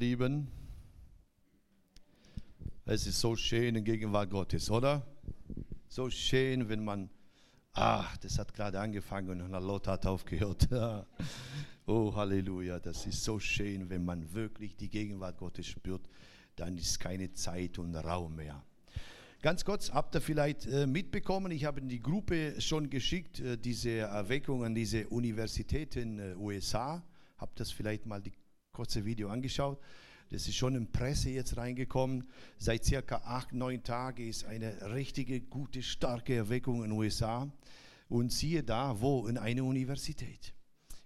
Lieben, es ist so schön in Gegenwart Gottes, oder? So schön, wenn man, ach, das hat gerade angefangen und Lothar hat aufgehört. oh, Halleluja, das ist so schön, wenn man wirklich die Gegenwart Gottes spürt, dann ist keine Zeit und Raum mehr. Ganz kurz, habt ihr vielleicht äh, mitbekommen, ich habe in die Gruppe schon geschickt, äh, diese Erweckung an diese Universitäten in äh, USA. Habt ihr das vielleicht mal die kurze Video angeschaut. Das ist schon in Presse jetzt reingekommen. Seit circa acht, neun Tagen ist eine richtige, gute, starke Erweckung in den USA. Und siehe da, wo? In einer Universität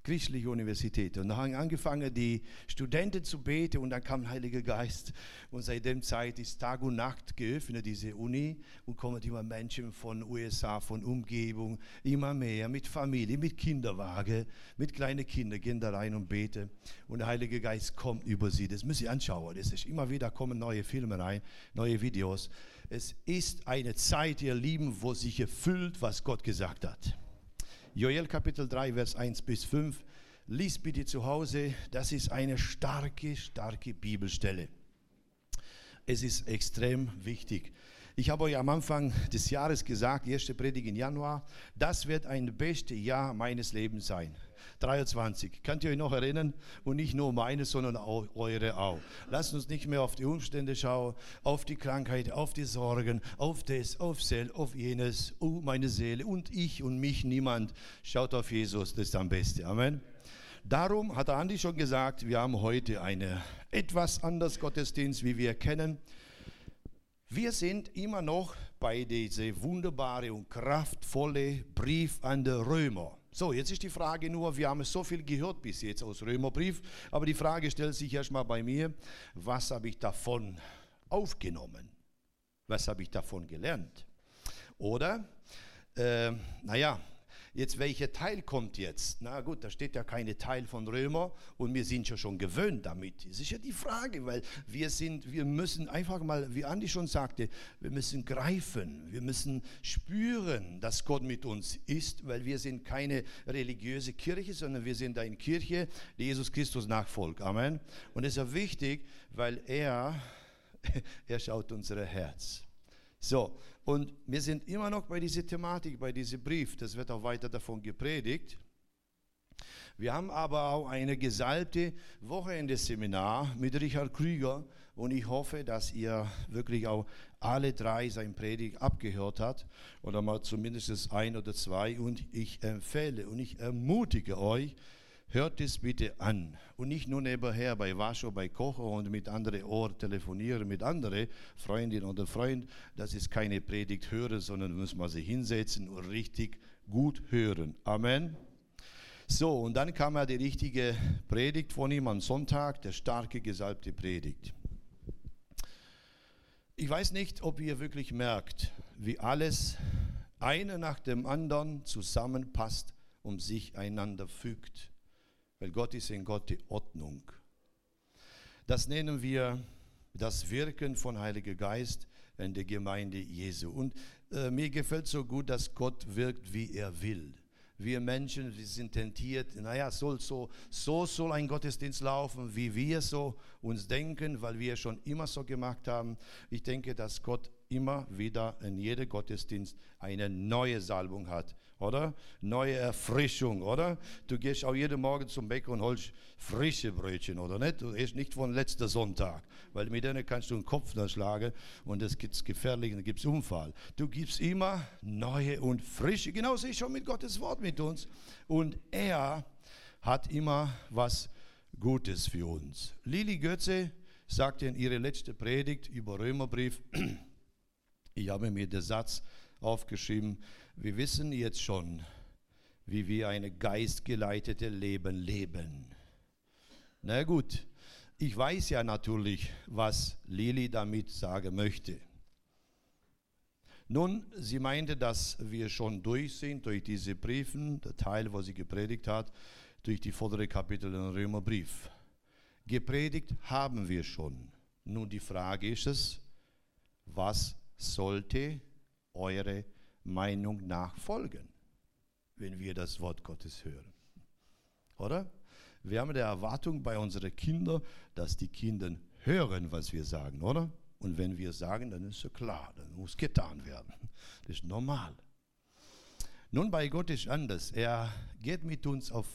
christliche Universität. Und da haben angefangen, die Studenten zu beten und dann kam der Heilige Geist. Und seit dem Zeit ist Tag und Nacht geöffnet, diese Uni, und kommen immer Menschen von USA, von Umgebung, immer mehr, mit Familie, mit Kinderwagen, mit kleinen Kindern, gehen da rein und beten. Und der Heilige Geist kommt über sie. Das müssen Sie anschauen. Das ist immer wieder kommen neue Filme rein, neue Videos. Es ist eine Zeit, ihr Lieben, wo sich erfüllt, was Gott gesagt hat. Joel Kapitel 3, Vers 1 bis 5. Lies bitte zu Hause. Das ist eine starke, starke Bibelstelle. Es ist extrem wichtig. Ich habe euch am Anfang des Jahres gesagt, erste Predigt im Januar, das wird ein bestes Jahr meines Lebens sein. 23. Könnt ihr euch noch erinnern? Und nicht nur meine, sondern auch eure auch. Lasst uns nicht mehr auf die Umstände schauen, auf die Krankheit, auf die Sorgen, auf das, auf Sel, auf jenes, oh meine Seele und ich und mich, niemand. Schaut auf Jesus, das ist am besten. Amen. Darum hat Andi schon gesagt, wir haben heute eine etwas anders Gottesdienst, wie wir kennen. Wir sind immer noch bei diesem wunderbaren und kraftvolle Brief an die Römer. So, jetzt ist die Frage nur, wir haben so viel gehört bis jetzt aus Römerbrief, aber die Frage stellt sich erstmal bei mir, was habe ich davon aufgenommen? Was habe ich davon gelernt? Oder, äh, naja, Jetzt, welcher Teil kommt jetzt? Na gut, da steht ja keine Teil von Römer und wir sind ja schon gewöhnt damit. Das ist ja die Frage, weil wir sind, wir müssen einfach mal, wie Andi schon sagte, wir müssen greifen, wir müssen spüren, dass Gott mit uns ist, weil wir sind keine religiöse Kirche, sondern wir sind eine Kirche, die Jesus Christus nachfolgt. Amen. Und das ist ja wichtig, weil er, er schaut unser Herz. So, und wir sind immer noch bei dieser Thematik, bei diesem Brief. Das wird auch weiter davon gepredigt. Wir haben aber auch eine gesalbte Wochenende-Seminar mit Richard Krüger und ich hoffe, dass ihr wirklich auch alle drei sein Predigt abgehört habt oder mal zumindest ein oder zwei und ich empfehle und ich ermutige euch, Hört es bitte an und nicht nur nebenher bei Wascho, bei Kocher und mit anderen Ohr telefonieren mit anderen Freundinnen oder Freunden. Das ist keine Predigt hören, sondern muss man sich hinsetzen und richtig gut hören. Amen. So, und dann kam ja die richtige Predigt von ihm am Sonntag, der starke gesalbte Predigt. Ich weiß nicht, ob ihr wirklich merkt, wie alles eine nach dem anderen zusammenpasst und sich einander fügt. Weil Gott ist ein Gott der Ordnung. Das nennen wir das Wirken von Heiliger Geist in der Gemeinde Jesu. Und äh, mir gefällt so gut, dass Gott wirkt, wie er will. Wir Menschen, wir sind tentiert, naja, soll so, so soll ein Gottesdienst laufen, wie wir so uns denken, weil wir schon immer so gemacht haben. Ich denke, dass Gott immer wieder in jedem Gottesdienst eine neue Salbung hat, oder? Neue Erfrischung, oder? Du gehst auch jeden Morgen zum Bäcker und holst frische Brötchen, oder nicht? Du isst nicht von letzter Sonntag, weil mit denen kannst du einen Kopf schlagen und es gibt gefährlich und es Unfall. Du gibst immer neue und frische, genauso ist schon mit Gottes Wort mit uns. Und er hat immer was Gutes für uns. Lili Götze sagte in ihrer letzten Predigt über Römerbrief, ich habe mir den Satz aufgeschrieben, wir wissen jetzt schon, wie wir ein geistgeleitete Leben leben. Na gut, ich weiß ja natürlich, was Lili damit sagen möchte. Nun, sie meinte, dass wir schon durch sind durch diese Briefen, der Teil, wo sie gepredigt hat, durch die vordere Kapitel im Römerbrief. Gepredigt haben wir schon. Nun, die Frage ist es, was sollte eure Meinung nach folgen, wenn wir das Wort Gottes hören. Oder? Wir haben die Erwartung bei unseren Kindern, dass die Kinder hören, was wir sagen, oder? Und wenn wir sagen, dann ist es klar, dann muss getan werden. Das ist normal. Nun, bei Gott ist anders. Er geht mit uns auf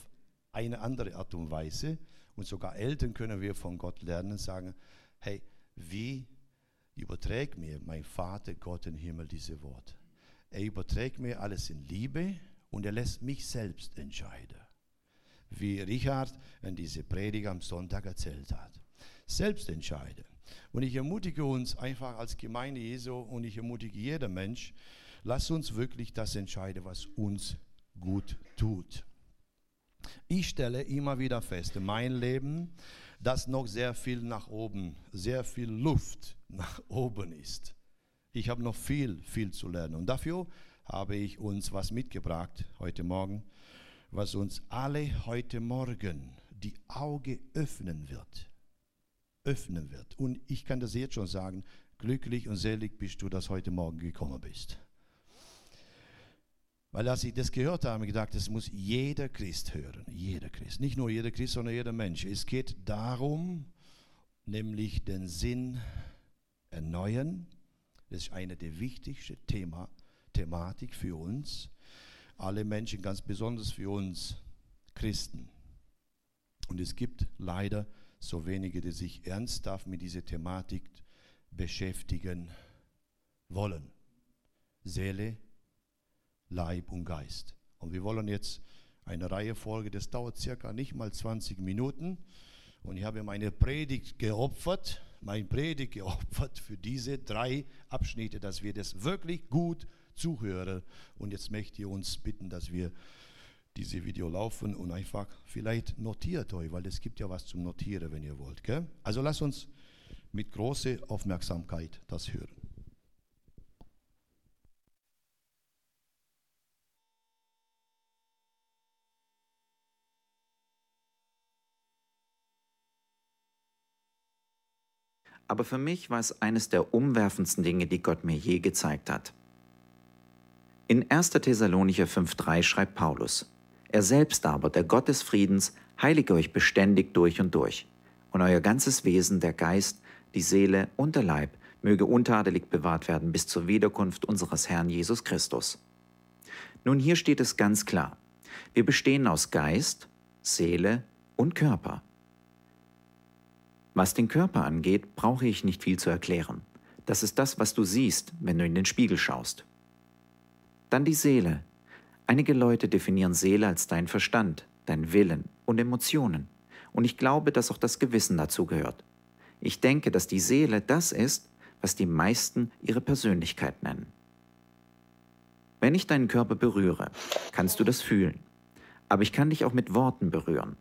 eine andere Art und Weise. Und sogar Eltern können wir von Gott lernen und sagen, hey, wie überträgt mir mein Vater Gott im Himmel diese Worte? Er überträgt mir alles in Liebe und er lässt mich selbst entscheiden. Wie Richard in diese Predigt am Sonntag erzählt hat. Selbst entscheiden. Und ich ermutige uns einfach als Gemeinde Jesu und ich ermutige jeder Mensch, lass uns wirklich das entscheiden, was uns gut tut. Ich stelle immer wieder fest in meinem Leben, dass noch sehr viel nach oben, sehr viel Luft nach oben ist. Ich habe noch viel, viel zu lernen. Und dafür habe ich uns was mitgebracht heute Morgen, was uns alle heute Morgen die Augen öffnen wird. Öffnen wird. Und ich kann das jetzt schon sagen, glücklich und selig bist du, dass heute Morgen gekommen bist. Weil als ich das gehört habe, habe ich gedacht, das muss jeder Christ hören. Jeder Christ. Nicht nur jeder Christ, sondern jeder Mensch. Es geht darum, nämlich den Sinn erneuern. Das ist eine der wichtigsten Thema, Thematik für uns. Alle Menschen, ganz besonders für uns Christen. Und es gibt leider so wenige, die sich ernsthaft mit dieser Thematik beschäftigen wollen. Seele, Leib und Geist. Und wir wollen jetzt eine Reihe Folge, das dauert circa nicht mal 20 Minuten. Und ich habe meine Predigt geopfert, mein Predigt geopfert für diese drei Abschnitte, dass wir das wirklich gut zuhören. Und jetzt möchte ich uns bitten, dass wir diese Video laufen und einfach vielleicht notiert euch, weil es gibt ja was zum Notieren, wenn ihr wollt. Gell? Also lasst uns mit großer Aufmerksamkeit das hören. Aber für mich war es eines der umwerfendsten Dinge, die Gott mir je gezeigt hat. In 1. Thessalonicher 5.3 schreibt Paulus, Er selbst aber, der Gott des Friedens, heilige euch beständig durch und durch, und euer ganzes Wesen, der Geist, die Seele und der Leib, möge untadelig bewahrt werden bis zur Wiederkunft unseres Herrn Jesus Christus. Nun hier steht es ganz klar, wir bestehen aus Geist, Seele und Körper. Was den Körper angeht, brauche ich nicht viel zu erklären. Das ist das, was du siehst, wenn du in den Spiegel schaust. Dann die Seele. Einige Leute definieren Seele als dein Verstand, dein Willen und Emotionen. Und ich glaube, dass auch das Gewissen dazu gehört. Ich denke, dass die Seele das ist, was die meisten ihre Persönlichkeit nennen. Wenn ich deinen Körper berühre, kannst du das fühlen. Aber ich kann dich auch mit Worten berühren.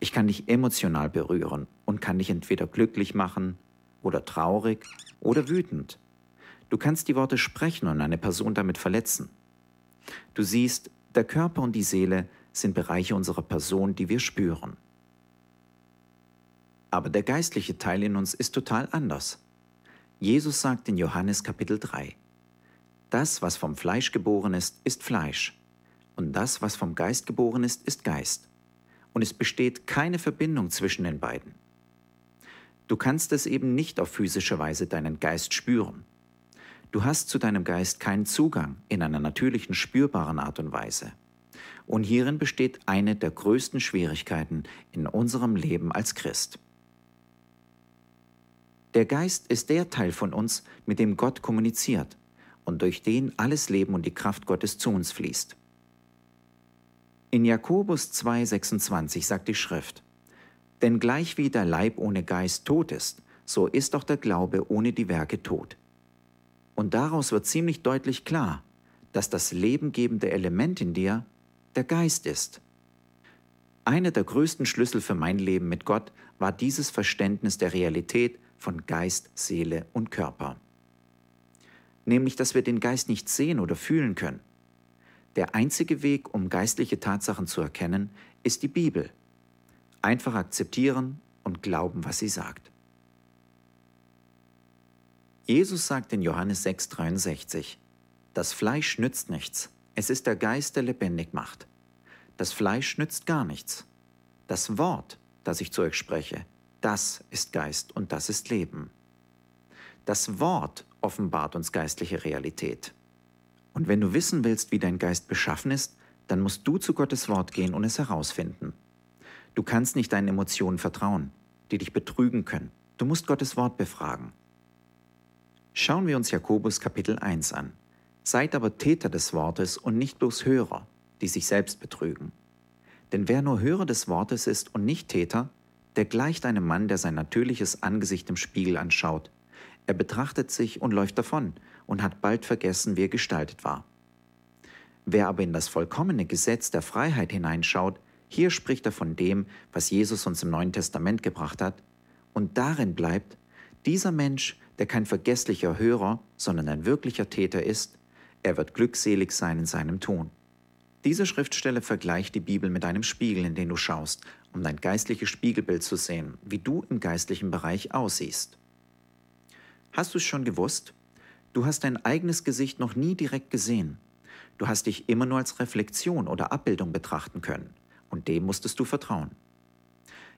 Ich kann dich emotional berühren und kann dich entweder glücklich machen oder traurig oder wütend. Du kannst die Worte sprechen und eine Person damit verletzen. Du siehst, der Körper und die Seele sind Bereiche unserer Person, die wir spüren. Aber der geistliche Teil in uns ist total anders. Jesus sagt in Johannes Kapitel 3, Das, was vom Fleisch geboren ist, ist Fleisch, und das, was vom Geist geboren ist, ist Geist und es besteht keine Verbindung zwischen den beiden. Du kannst es eben nicht auf physische Weise deinen Geist spüren. Du hast zu deinem Geist keinen Zugang in einer natürlichen, spürbaren Art und Weise. Und hierin besteht eine der größten Schwierigkeiten in unserem Leben als Christ. Der Geist ist der Teil von uns, mit dem Gott kommuniziert und durch den alles Leben und die Kraft Gottes zu uns fließt. In Jakobus 2,26 sagt die Schrift, Denn gleich wie der Leib ohne Geist tot ist, so ist auch der Glaube ohne die Werke tot. Und daraus wird ziemlich deutlich klar, dass das lebengebende Element in dir der Geist ist. Einer der größten Schlüssel für mein Leben mit Gott war dieses Verständnis der Realität von Geist, Seele und Körper. Nämlich, dass wir den Geist nicht sehen oder fühlen können, der einzige Weg, um geistliche Tatsachen zu erkennen, ist die Bibel. Einfach akzeptieren und glauben, was sie sagt. Jesus sagt in Johannes 6:63, Das Fleisch nützt nichts, es ist der Geist, der lebendig macht. Das Fleisch nützt gar nichts. Das Wort, das ich zu euch spreche, das ist Geist und das ist Leben. Das Wort offenbart uns geistliche Realität. Und wenn du wissen willst, wie dein Geist beschaffen ist, dann musst du zu Gottes Wort gehen und es herausfinden. Du kannst nicht deinen Emotionen vertrauen, die dich betrügen können. Du musst Gottes Wort befragen. Schauen wir uns Jakobus Kapitel 1 an. Seid aber Täter des Wortes und nicht bloß Hörer, die sich selbst betrügen. Denn wer nur Hörer des Wortes ist und nicht Täter, der gleicht einem Mann, der sein natürliches Angesicht im Spiegel anschaut. Er betrachtet sich und läuft davon und hat bald vergessen, wie er gestaltet war. Wer aber in das vollkommene Gesetz der Freiheit hineinschaut, hier spricht er von dem, was Jesus uns im Neuen Testament gebracht hat, und darin bleibt, dieser Mensch, der kein vergesslicher Hörer, sondern ein wirklicher Täter ist, er wird glückselig sein in seinem Tun. Diese Schriftstelle vergleicht die Bibel mit einem Spiegel, in den du schaust, um dein geistliches Spiegelbild zu sehen, wie du im geistlichen Bereich aussiehst. Hast du es schon gewusst? Du hast dein eigenes Gesicht noch nie direkt gesehen. Du hast dich immer nur als Reflexion oder Abbildung betrachten können, und dem musstest du vertrauen.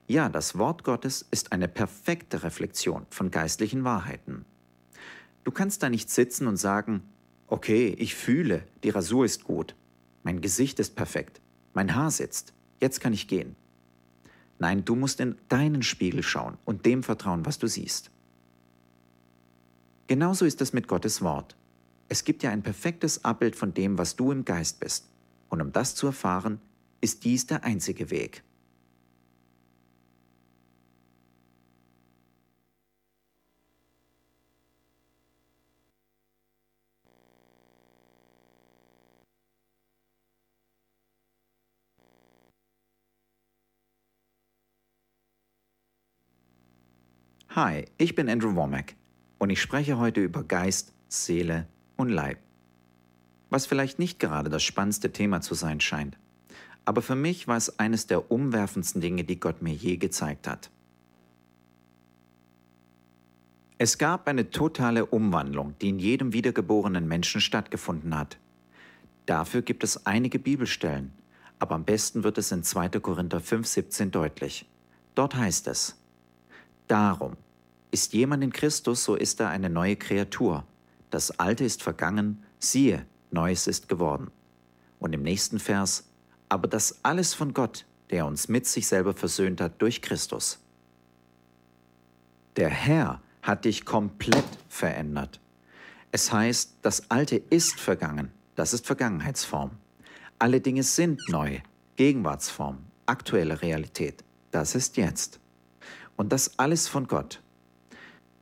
Ja, das Wort Gottes ist eine perfekte Reflexion von geistlichen Wahrheiten. Du kannst da nicht sitzen und sagen, okay, ich fühle, die Rasur ist gut, mein Gesicht ist perfekt. Mein Haar sitzt. Jetzt kann ich gehen. Nein, du musst in deinen Spiegel schauen und dem vertrauen, was du siehst. Genauso ist es mit Gottes Wort. Es gibt ja ein perfektes Abbild von dem, was du im Geist bist. Und um das zu erfahren, ist dies der einzige Weg. Hi, ich bin Andrew Womack und ich spreche heute über Geist, Seele und Leib. Was vielleicht nicht gerade das spannendste Thema zu sein scheint, aber für mich war es eines der umwerfendsten Dinge, die Gott mir je gezeigt hat. Es gab eine totale Umwandlung, die in jedem wiedergeborenen Menschen stattgefunden hat. Dafür gibt es einige Bibelstellen, aber am besten wird es in 2. Korinther 5,17 deutlich. Dort heißt es: Darum, ist jemand in Christus, so ist er eine neue Kreatur. Das Alte ist vergangen, siehe, Neues ist geworden. Und im nächsten Vers, aber das alles von Gott, der uns mit sich selber versöhnt hat durch Christus. Der Herr hat dich komplett verändert. Es heißt, das Alte ist vergangen, das ist Vergangenheitsform. Alle Dinge sind neu, Gegenwartsform, aktuelle Realität, das ist jetzt. Und das alles von Gott,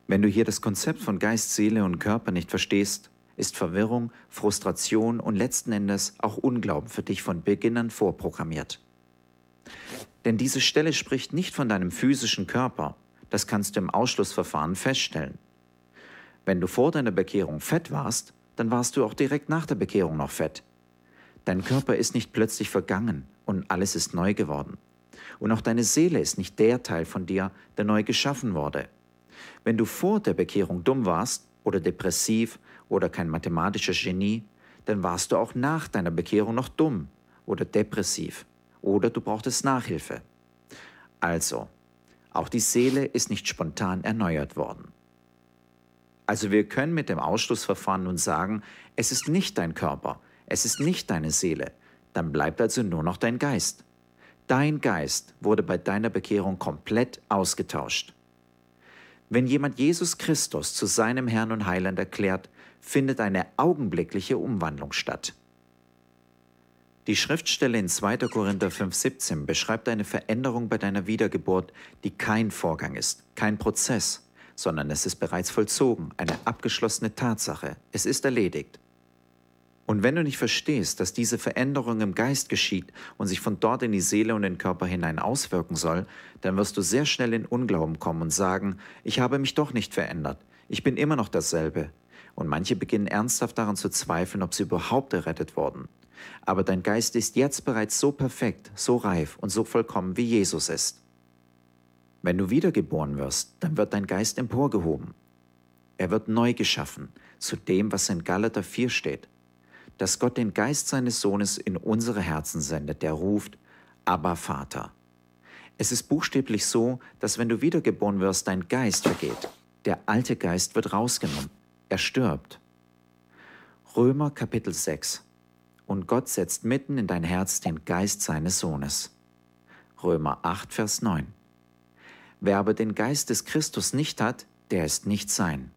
wenn du hier das Konzept von Geist, Seele und Körper nicht verstehst, ist Verwirrung, Frustration und letzten Endes auch Unglauben für dich von Beginn an vorprogrammiert. Denn diese Stelle spricht nicht von deinem physischen Körper, das kannst du im Ausschlussverfahren feststellen. Wenn du vor deiner Bekehrung fett warst, dann warst du auch direkt nach der Bekehrung noch fett. Dein Körper ist nicht plötzlich vergangen und alles ist neu geworden. Und auch deine Seele ist nicht der Teil von dir, der neu geschaffen wurde. Wenn du vor der Bekehrung dumm warst oder depressiv oder kein mathematisches Genie, dann warst du auch nach deiner Bekehrung noch dumm oder depressiv oder du brauchtest Nachhilfe. Also, auch die Seele ist nicht spontan erneuert worden. Also wir können mit dem Ausschlussverfahren nun sagen, es ist nicht dein Körper, es ist nicht deine Seele, dann bleibt also nur noch dein Geist. Dein Geist wurde bei deiner Bekehrung komplett ausgetauscht. Wenn jemand Jesus Christus zu seinem Herrn und Heiland erklärt, findet eine augenblickliche Umwandlung statt. Die Schriftstelle in 2. Korinther 5,17 beschreibt eine Veränderung bei deiner Wiedergeburt, die kein Vorgang ist, kein Prozess, sondern es ist bereits vollzogen, eine abgeschlossene Tatsache. Es ist erledigt. Und wenn du nicht verstehst, dass diese Veränderung im Geist geschieht und sich von dort in die Seele und den Körper hinein auswirken soll, dann wirst du sehr schnell in Unglauben kommen und sagen, ich habe mich doch nicht verändert, ich bin immer noch dasselbe. Und manche beginnen ernsthaft daran zu zweifeln, ob sie überhaupt errettet wurden. Aber dein Geist ist jetzt bereits so perfekt, so reif und so vollkommen, wie Jesus ist. Wenn du wiedergeboren wirst, dann wird dein Geist emporgehoben. Er wird neu geschaffen, zu dem, was in Galater 4 steht dass Gott den Geist seines Sohnes in unsere Herzen sendet, der ruft, aber Vater. Es ist buchstäblich so, dass wenn du wiedergeboren wirst, dein Geist vergeht. Der alte Geist wird rausgenommen. Er stirbt. Römer Kapitel 6. Und Gott setzt mitten in dein Herz den Geist seines Sohnes. Römer 8, Vers 9. Wer aber den Geist des Christus nicht hat, der ist nicht sein.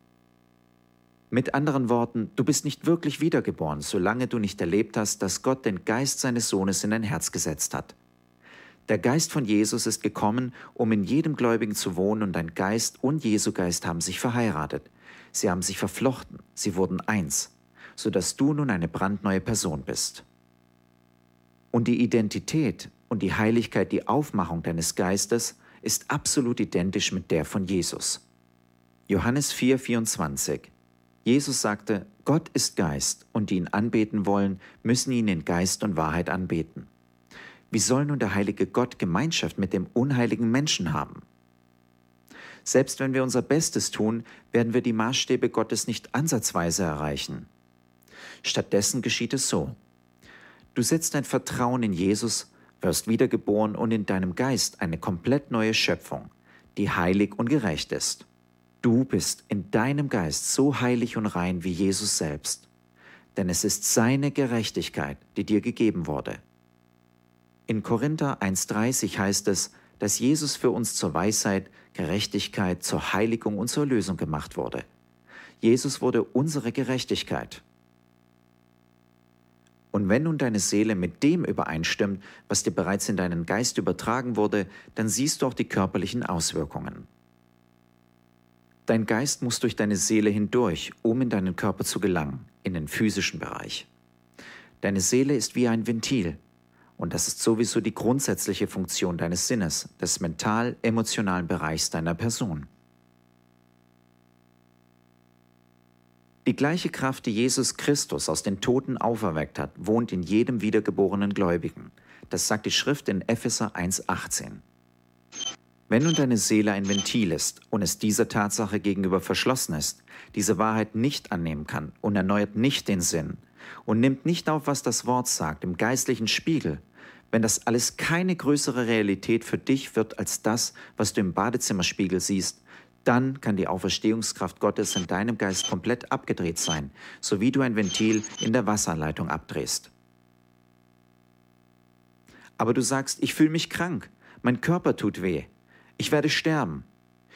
Mit anderen Worten, du bist nicht wirklich wiedergeboren, solange du nicht erlebt hast, dass Gott den Geist seines Sohnes in dein Herz gesetzt hat. Der Geist von Jesus ist gekommen, um in jedem Gläubigen zu wohnen, und dein Geist und Jesu Geist haben sich verheiratet. Sie haben sich verflochten, sie wurden eins, sodass du nun eine brandneue Person bist. Und die Identität und die Heiligkeit, die Aufmachung deines Geistes ist absolut identisch mit der von Jesus. Johannes 4:24 Jesus sagte, Gott ist Geist und die ihn anbeten wollen, müssen ihn in Geist und Wahrheit anbeten. Wie soll nun der heilige Gott Gemeinschaft mit dem unheiligen Menschen haben? Selbst wenn wir unser Bestes tun, werden wir die Maßstäbe Gottes nicht ansatzweise erreichen. Stattdessen geschieht es so. Du setzt dein Vertrauen in Jesus, wirst wiedergeboren und in deinem Geist eine komplett neue Schöpfung, die heilig und gerecht ist. Du bist in deinem Geist so heilig und rein wie Jesus selbst, denn es ist seine Gerechtigkeit, die dir gegeben wurde. In Korinther 1.30 heißt es, dass Jesus für uns zur Weisheit, Gerechtigkeit, zur Heiligung und zur Lösung gemacht wurde. Jesus wurde unsere Gerechtigkeit. Und wenn nun deine Seele mit dem übereinstimmt, was dir bereits in deinen Geist übertragen wurde, dann siehst du auch die körperlichen Auswirkungen. Dein Geist muss durch deine Seele hindurch, um in deinen Körper zu gelangen, in den physischen Bereich. Deine Seele ist wie ein Ventil, und das ist sowieso die grundsätzliche Funktion deines Sinnes, des mental-emotionalen Bereichs deiner Person. Die gleiche Kraft, die Jesus Christus aus den Toten auferweckt hat, wohnt in jedem wiedergeborenen Gläubigen. Das sagt die Schrift in Epheser 1.18. Wenn nun deine Seele ein Ventil ist und es dieser Tatsache gegenüber verschlossen ist, diese Wahrheit nicht annehmen kann und erneuert nicht den Sinn und nimmt nicht auf, was das Wort sagt, im geistlichen Spiegel, wenn das alles keine größere Realität für dich wird als das, was du im Badezimmerspiegel siehst, dann kann die Auferstehungskraft Gottes in deinem Geist komplett abgedreht sein, so wie du ein Ventil in der Wasserleitung abdrehst. Aber du sagst, ich fühle mich krank, mein Körper tut weh, ich werde sterben.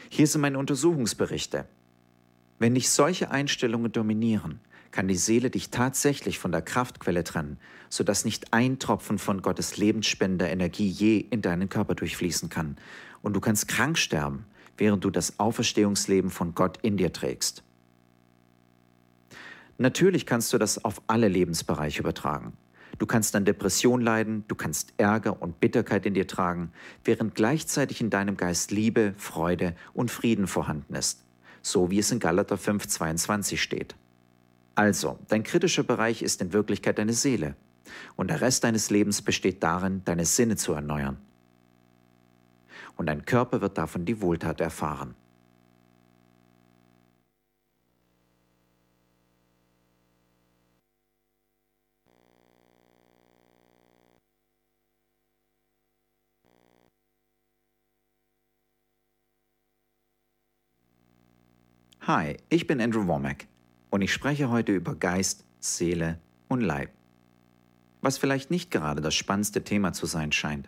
Hier sind meine Untersuchungsberichte. Wenn dich solche Einstellungen dominieren, kann die Seele dich tatsächlich von der Kraftquelle trennen, sodass nicht ein Tropfen von Gottes lebensspender Energie je in deinen Körper durchfließen kann. Und du kannst krank sterben, während du das Auferstehungsleben von Gott in dir trägst. Natürlich kannst du das auf alle Lebensbereiche übertragen. Du kannst an Depression leiden, du kannst Ärger und Bitterkeit in dir tragen, während gleichzeitig in deinem Geist Liebe, Freude und Frieden vorhanden ist, so wie es in Galater 5,22 steht. Also, dein kritischer Bereich ist in Wirklichkeit deine Seele, und der Rest deines Lebens besteht darin, deine Sinne zu erneuern. Und dein Körper wird davon die Wohltat erfahren. Hi, ich bin Andrew Womack und ich spreche heute über Geist, Seele und Leib. Was vielleicht nicht gerade das spannendste Thema zu sein scheint.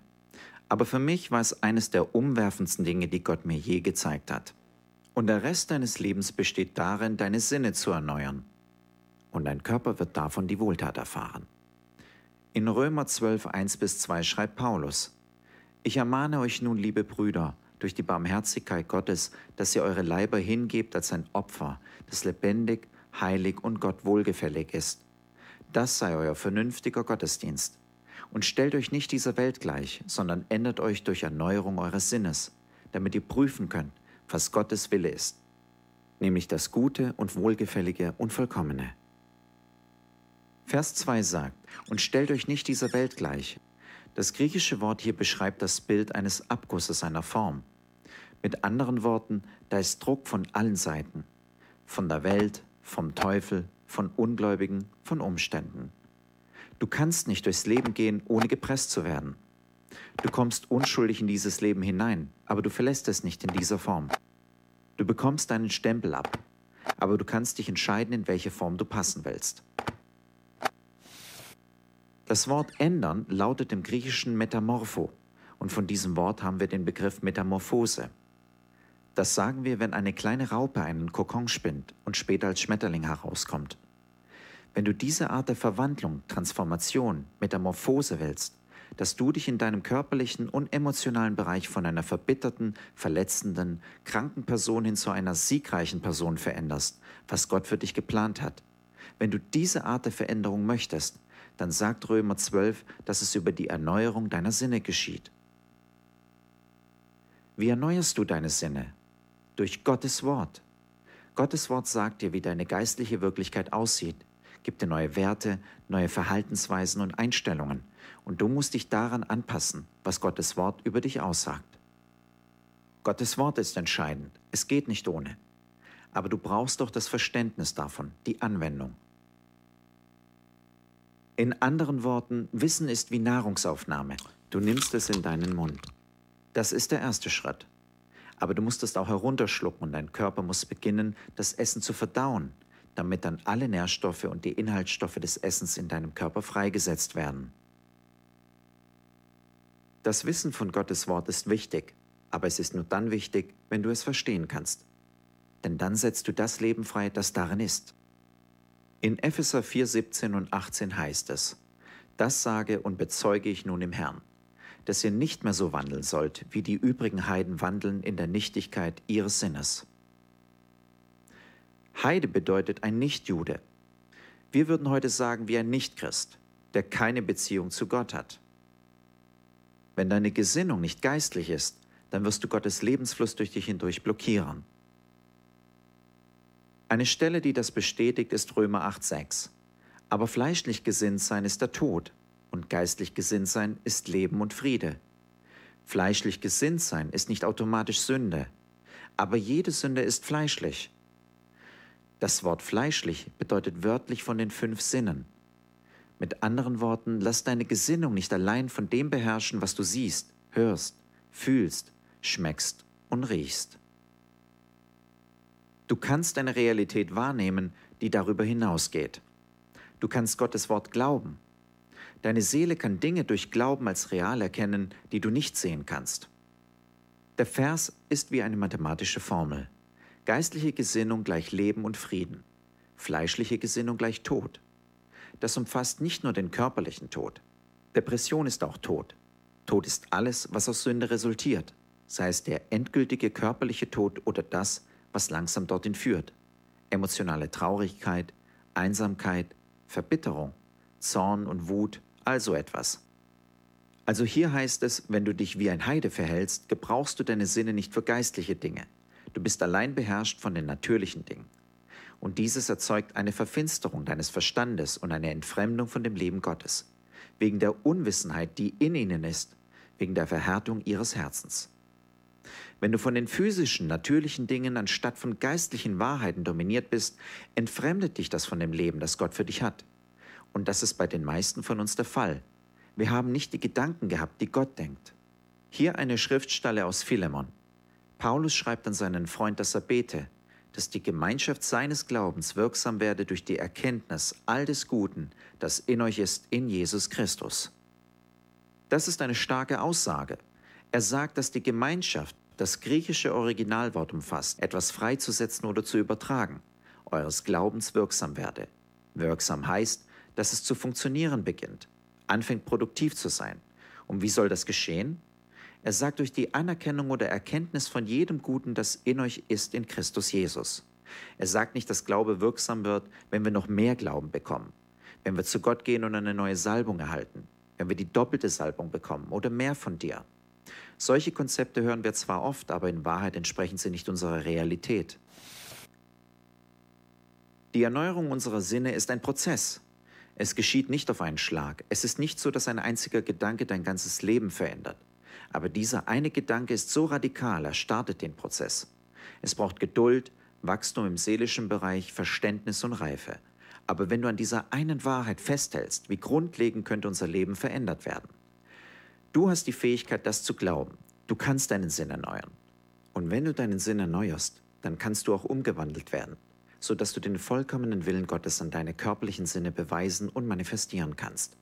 Aber für mich war es eines der umwerfendsten Dinge, die Gott mir je gezeigt hat. Und der Rest deines Lebens besteht darin, deine Sinne zu erneuern. Und dein Körper wird davon die Wohltat erfahren. In Römer 12, 1 bis 2 schreibt Paulus, Ich ermahne euch nun, liebe Brüder, durch die Barmherzigkeit Gottes, dass ihr eure Leiber hingebt als ein Opfer, das lebendig, heilig und Gott wohlgefällig ist. Das sei euer vernünftiger Gottesdienst und stellt euch nicht dieser Welt gleich, sondern ändert euch durch Erneuerung eures Sinnes, damit ihr prüfen könnt, was Gottes Wille ist, nämlich das Gute und Wohlgefällige und Vollkommene. Vers 2 sagt, und stellt euch nicht dieser Welt gleich. Das griechische Wort hier beschreibt das Bild eines Abgusses einer Form. Mit anderen Worten, da ist Druck von allen Seiten, von der Welt, vom Teufel, von Ungläubigen, von Umständen. Du kannst nicht durchs Leben gehen, ohne gepresst zu werden. Du kommst unschuldig in dieses Leben hinein, aber du verlässt es nicht in dieser Form. Du bekommst deinen Stempel ab, aber du kannst dich entscheiden, in welche Form du passen willst. Das Wort ändern lautet im Griechischen Metamorpho und von diesem Wort haben wir den Begriff Metamorphose. Das sagen wir, wenn eine kleine Raupe einen Kokon spinnt und später als Schmetterling herauskommt. Wenn du diese Art der Verwandlung, Transformation, Metamorphose willst, dass du dich in deinem körperlichen und emotionalen Bereich von einer verbitterten, verletzenden, kranken Person hin zu einer siegreichen Person veränderst, was Gott für dich geplant hat. Wenn du diese Art der Veränderung möchtest, dann sagt Römer 12, dass es über die Erneuerung deiner Sinne geschieht. Wie erneuerst du deine Sinne? Durch Gottes Wort. Gottes Wort sagt dir, wie deine geistliche Wirklichkeit aussieht, gibt dir neue Werte, neue Verhaltensweisen und Einstellungen und du musst dich daran anpassen, was Gottes Wort über dich aussagt. Gottes Wort ist entscheidend, es geht nicht ohne. Aber du brauchst doch das Verständnis davon, die Anwendung. In anderen Worten, Wissen ist wie Nahrungsaufnahme. Du nimmst es in deinen Mund. Das ist der erste Schritt. Aber du musst es auch herunterschlucken und dein Körper muss beginnen, das Essen zu verdauen, damit dann alle Nährstoffe und die Inhaltsstoffe des Essens in deinem Körper freigesetzt werden. Das Wissen von Gottes Wort ist wichtig, aber es ist nur dann wichtig, wenn du es verstehen kannst. Denn dann setzt du das Leben frei, das darin ist. In Epheser 4, 17 und 18 heißt es, Das sage und bezeuge ich nun im Herrn, dass ihr nicht mehr so wandeln sollt, wie die übrigen Heiden wandeln in der Nichtigkeit ihres Sinnes. Heide bedeutet ein Nichtjude. Wir würden heute sagen wie ein Nichtchrist, der keine Beziehung zu Gott hat. Wenn deine Gesinnung nicht geistlich ist, dann wirst du Gottes Lebensfluss durch dich hindurch blockieren. Eine Stelle, die das bestätigt, ist Römer 8,6. Aber fleischlich gesinnt sein ist der Tod, und geistlich gesinnt sein ist Leben und Friede. Fleischlich gesinnt sein ist nicht automatisch Sünde, aber jede Sünde ist fleischlich. Das Wort fleischlich bedeutet wörtlich von den fünf Sinnen. Mit anderen Worten, lass deine Gesinnung nicht allein von dem beherrschen, was du siehst, hörst, fühlst, schmeckst und riechst. Du kannst eine Realität wahrnehmen, die darüber hinausgeht. Du kannst Gottes Wort glauben. Deine Seele kann Dinge durch Glauben als real erkennen, die du nicht sehen kannst. Der Vers ist wie eine mathematische Formel. Geistliche Gesinnung gleich Leben und Frieden. Fleischliche Gesinnung gleich Tod. Das umfasst nicht nur den körperlichen Tod. Depression ist auch Tod. Tod ist alles, was aus Sünde resultiert, sei es der endgültige körperliche Tod oder das, was langsam dorthin führt. Emotionale Traurigkeit, Einsamkeit, Verbitterung, Zorn und Wut, also etwas. Also hier heißt es, wenn du dich wie ein Heide verhältst, gebrauchst du deine Sinne nicht für geistliche Dinge. Du bist allein beherrscht von den natürlichen Dingen und dieses erzeugt eine Verfinsterung deines Verstandes und eine Entfremdung von dem Leben Gottes, wegen der Unwissenheit, die in ihnen ist, wegen der Verhärtung ihres Herzens. Wenn du von den physischen, natürlichen Dingen anstatt von geistlichen Wahrheiten dominiert bist, entfremdet dich das von dem Leben, das Gott für dich hat. Und das ist bei den meisten von uns der Fall. Wir haben nicht die Gedanken gehabt, die Gott denkt. Hier eine Schriftstelle aus Philemon. Paulus schreibt an seinen Freund, dass er bete, dass die Gemeinschaft seines Glaubens wirksam werde durch die Erkenntnis all des Guten, das in euch ist, in Jesus Christus. Das ist eine starke Aussage. Er sagt, dass die Gemeinschaft das griechische Originalwort umfasst, etwas freizusetzen oder zu übertragen, eures Glaubens wirksam werde. Wirksam heißt, dass es zu funktionieren beginnt, anfängt produktiv zu sein. Und wie soll das geschehen? Er sagt durch die Anerkennung oder Erkenntnis von jedem Guten, das in euch ist in Christus Jesus. Er sagt nicht, dass Glaube wirksam wird, wenn wir noch mehr Glauben bekommen, wenn wir zu Gott gehen und eine neue Salbung erhalten, wenn wir die doppelte Salbung bekommen oder mehr von dir. Solche Konzepte hören wir zwar oft, aber in Wahrheit entsprechen sie nicht unserer Realität. Die Erneuerung unserer Sinne ist ein Prozess. Es geschieht nicht auf einen Schlag. Es ist nicht so, dass ein einziger Gedanke dein ganzes Leben verändert. Aber dieser eine Gedanke ist so radikal, er startet den Prozess. Es braucht Geduld, Wachstum im seelischen Bereich, Verständnis und Reife. Aber wenn du an dieser einen Wahrheit festhältst, wie grundlegend könnte unser Leben verändert werden? Du hast die Fähigkeit, das zu glauben. Du kannst deinen Sinn erneuern. Und wenn du deinen Sinn erneuerst, dann kannst du auch umgewandelt werden, sodass du den vollkommenen Willen Gottes an deine körperlichen Sinne beweisen und manifestieren kannst.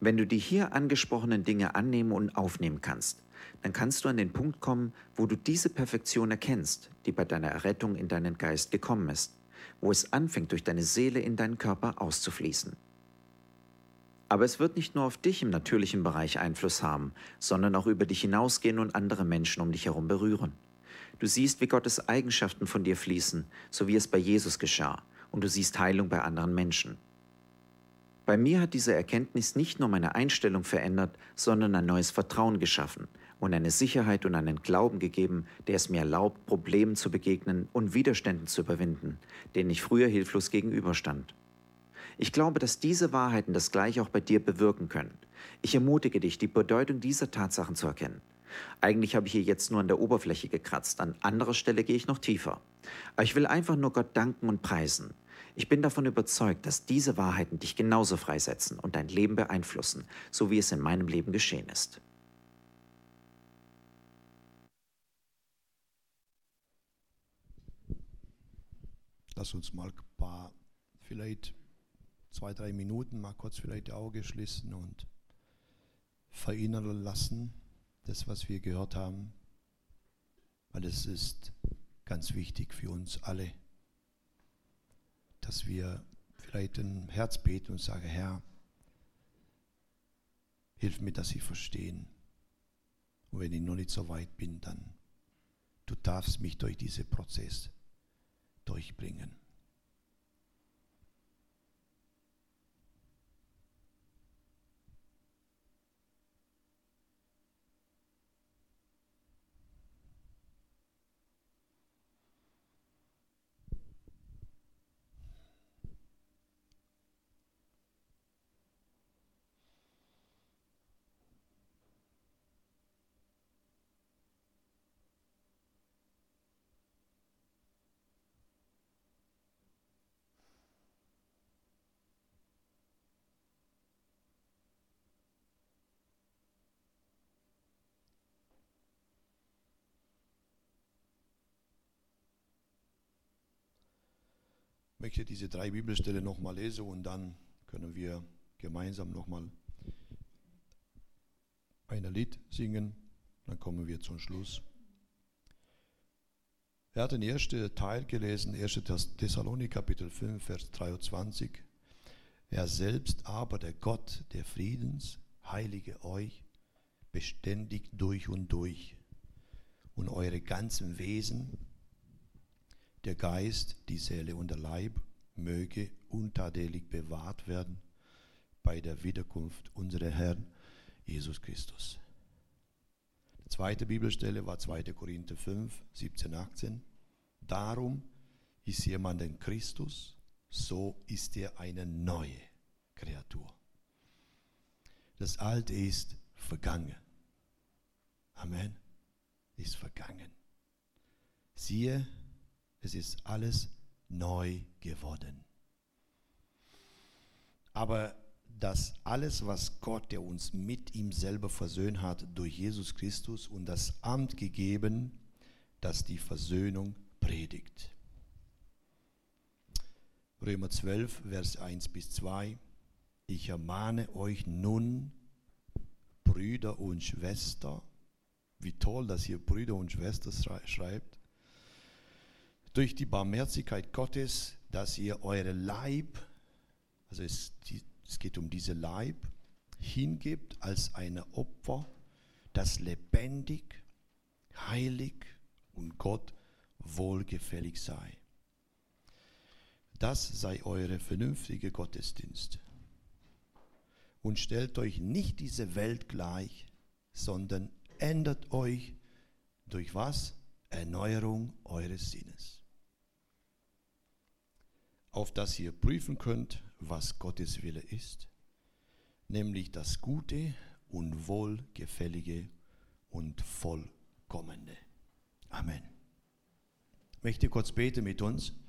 Wenn du die hier angesprochenen Dinge annehmen und aufnehmen kannst, dann kannst du an den Punkt kommen, wo du diese Perfektion erkennst, die bei deiner Errettung in deinen Geist gekommen ist, wo es anfängt, durch deine Seele in deinen Körper auszufließen. Aber es wird nicht nur auf dich im natürlichen Bereich Einfluss haben, sondern auch über dich hinausgehen und andere Menschen um dich herum berühren. Du siehst, wie Gottes Eigenschaften von dir fließen, so wie es bei Jesus geschah, und du siehst Heilung bei anderen Menschen. Bei mir hat diese Erkenntnis nicht nur meine Einstellung verändert, sondern ein neues Vertrauen geschaffen und eine Sicherheit und einen Glauben gegeben, der es mir erlaubt, Problemen zu begegnen und Widerständen zu überwinden, denen ich früher hilflos gegenüberstand. Ich glaube, dass diese Wahrheiten das gleiche auch bei dir bewirken können. Ich ermutige dich, die Bedeutung dieser Tatsachen zu erkennen. Eigentlich habe ich hier jetzt nur an der Oberfläche gekratzt, an anderer Stelle gehe ich noch tiefer. Aber ich will einfach nur Gott danken und preisen. Ich bin davon überzeugt, dass diese Wahrheiten dich genauso freisetzen und dein Leben beeinflussen, so wie es in meinem Leben geschehen ist. Lass uns mal ein paar, vielleicht zwei, drei Minuten mal kurz vielleicht die Augen schließen und verinnern lassen, das, was wir gehört haben, weil es ist ganz wichtig für uns alle, dass wir vielleicht ein Herz beten und sagen, Herr, hilf mir, dass ich verstehen. Und wenn ich noch nicht so weit bin, dann du darfst mich durch diesen Prozess durchbringen. Möchte diese drei Bibelstellen nochmal lesen und dann können wir gemeinsam nochmal ein Lied singen. Dann kommen wir zum Schluss. Er hat den ersten Teil gelesen, 1. Thessalonik Kapitel 5, Vers 23. Er selbst aber, der Gott der Friedens, heilige euch, beständig durch und durch und eure ganzen Wesen, der Geist, die Seele und der Leib möge untadelig bewahrt werden bei der Wiederkunft unseres Herrn Jesus Christus. Die zweite Bibelstelle war 2. Korinther 5, 17, 18. Darum ist jemand in Christus, so ist er eine neue Kreatur. Das Alte ist vergangen. Amen. Ist vergangen. Siehe, es ist alles neu geworden. Aber das alles, was Gott, der uns mit ihm selber versöhnt hat, durch Jesus Christus und das Amt gegeben, das die Versöhnung predigt. Römer 12, Vers 1 bis 2. Ich ermahne euch nun, Brüder und Schwestern, wie toll, dass hier Brüder und Schwestern schreibt, durch die Barmherzigkeit Gottes, dass ihr eure Leib, also es, es geht um diese Leib, hingebt als eine Opfer, das lebendig, heilig und Gott wohlgefällig sei. Das sei eure vernünftige Gottesdienst. Und stellt euch nicht diese Welt gleich, sondern ändert euch durch was? Erneuerung eures Sinnes auf das ihr prüfen könnt, was Gottes Wille ist, nämlich das Gute und Wohlgefällige und Vollkommene. Amen. Ich möchte kurz beten mit uns.